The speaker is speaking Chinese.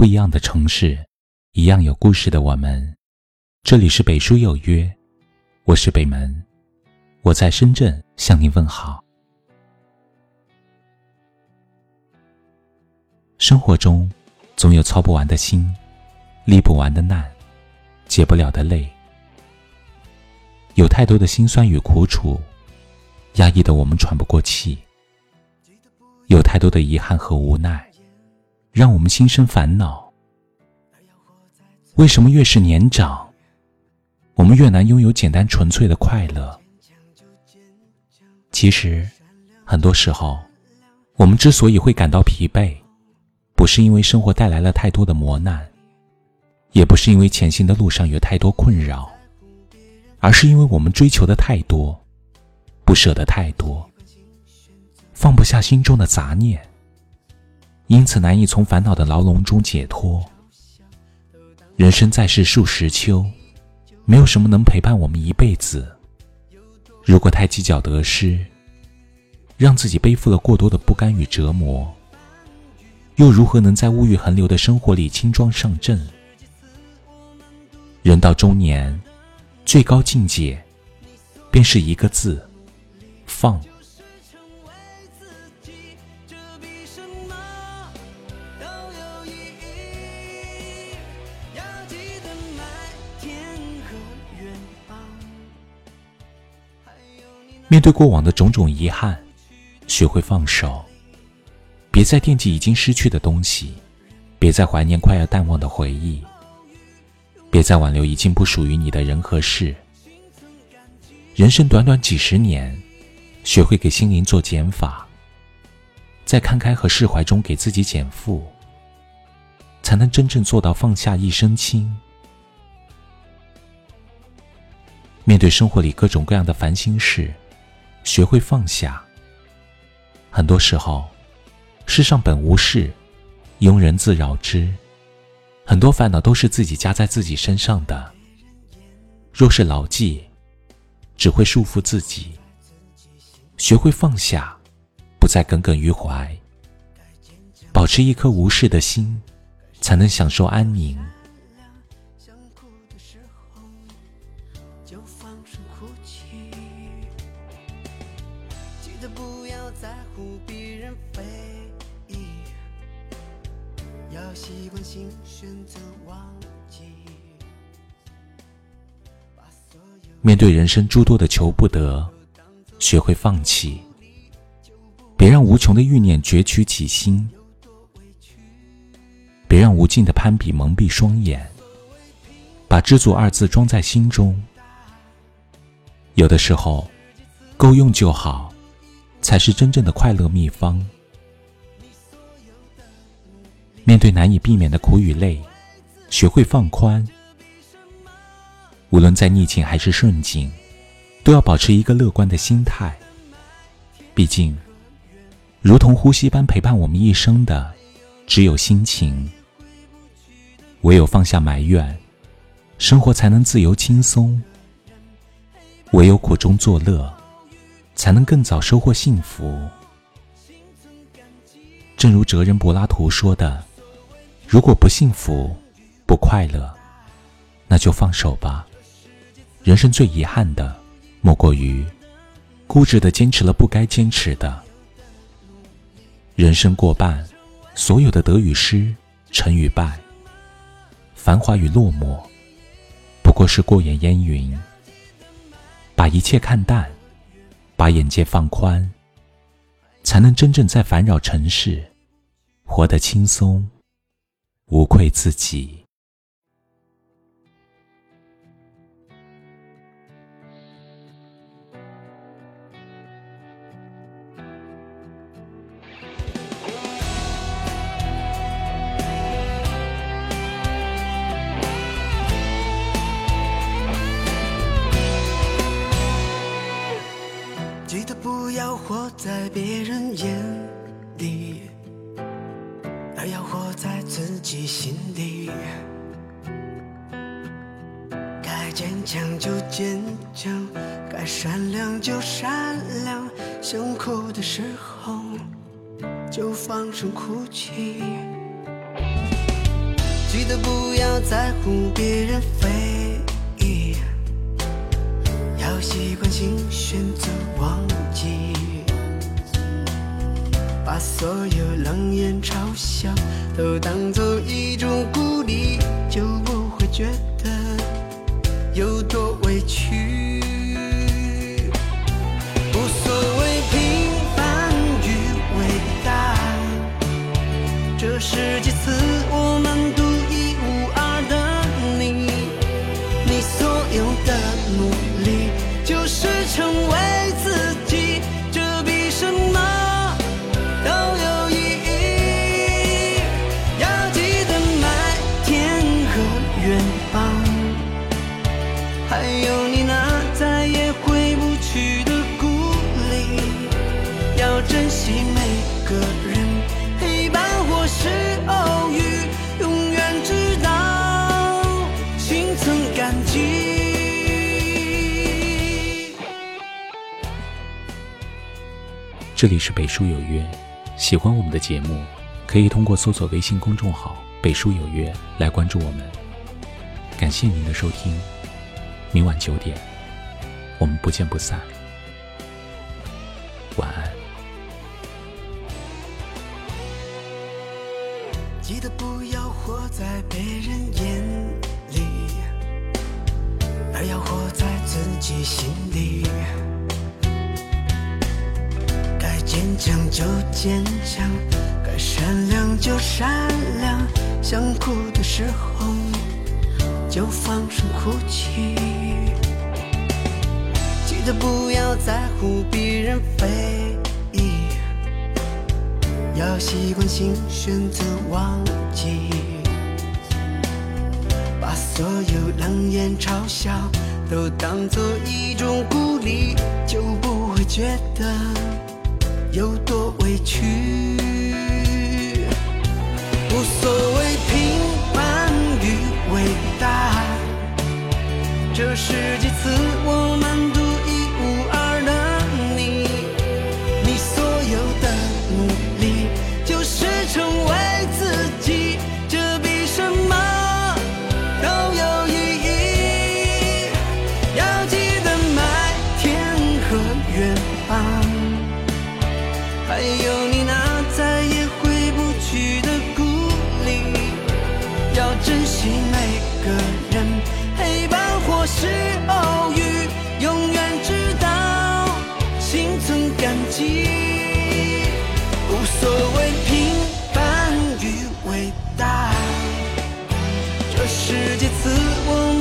不一样的城市，一样有故事的我们。这里是北书有约，我是北门，我在深圳向您问好。生活中，总有操不完的心，历不完的难，解不了的累，有太多的辛酸与苦楚，压抑的我们喘不过气；有太多的遗憾和无奈。让我们心生烦恼。为什么越是年长，我们越难拥有简单纯粹的快乐？其实，很多时候，我们之所以会感到疲惫，不是因为生活带来了太多的磨难，也不是因为前行的路上有太多困扰，而是因为我们追求的太多，不舍得太多，放不下心中的杂念。因此难以从烦恼的牢笼中解脱。人生在世数十秋，没有什么能陪伴我们一辈子。如果太计较得失，让自己背负了过多的不甘与折磨，又如何能在物欲横流的生活里轻装上阵？人到中年，最高境界，便是一个字：放。面对过往的种种遗憾，学会放手，别再惦记已经失去的东西，别再怀念快要淡忘的回忆，别再挽留已经不属于你的人和事。人生短短几十年，学会给心灵做减法，在看开和释怀中给自己减负，才能真正做到放下一身轻。面对生活里各种各样的烦心事。学会放下。很多时候，世上本无事，庸人自扰之。很多烦恼都是自己加在自己身上的。若是牢记，只会束缚自己。学会放下，不再耿耿于怀。保持一颗无事的心，才能享受安宁。不要在乎别人非议，要习惯性选择忘记。面对人生诸多的求不得，学会放弃，别让无穷的欲念攫取己心，别让无尽的攀比蒙蔽双眼，把知足二字装在心中。有的时候，够用就好。才是真正的快乐秘方。面对难以避免的苦与累，学会放宽。无论在逆境还是顺境，都要保持一个乐观的心态。毕竟，如同呼吸般陪伴我们一生的，只有心情。唯有放下埋怨，生活才能自由轻松。唯有苦中作乐。才能更早收获幸福。正如哲人柏拉图说的：“如果不幸福、不快乐，那就放手吧。人生最遗憾的，莫过于固执的坚持了不该坚持的。人生过半，所有的得与失、成与败、繁华与落寞，不过是过眼烟云。把一切看淡。”把眼界放宽，才能真正在烦扰尘世活得轻松，无愧自己。在别人眼里，而要活在自己心里。该坚强就坚强，该善良就善良。想哭的时候，就放声哭泣。记得不要在乎别人非议，要习惯性选择忘记，所有冷眼嘲笑都当做一种鼓励，就不会觉得有多委屈。惜每个人陪伴或是偶遇，永远知道心存感激。这里是北书有约，喜欢我们的节目，可以通过搜索微信公众号“北书有约”来关注我们。感谢您的收听，明晚九点，我们不见不散。晚安。记得不要活在别人眼里，而要活在自己心里。该坚强就坚强，该善良就善良。想哭的时候就放声哭泣。记得不要在乎别人非。要习惯性选择忘记，把所有冷眼嘲笑都当做一种鼓励，就不会觉得有多委屈。无所谓平凡与伟大，这是几次我们感激。无所谓平凡与伟大，这世界赐我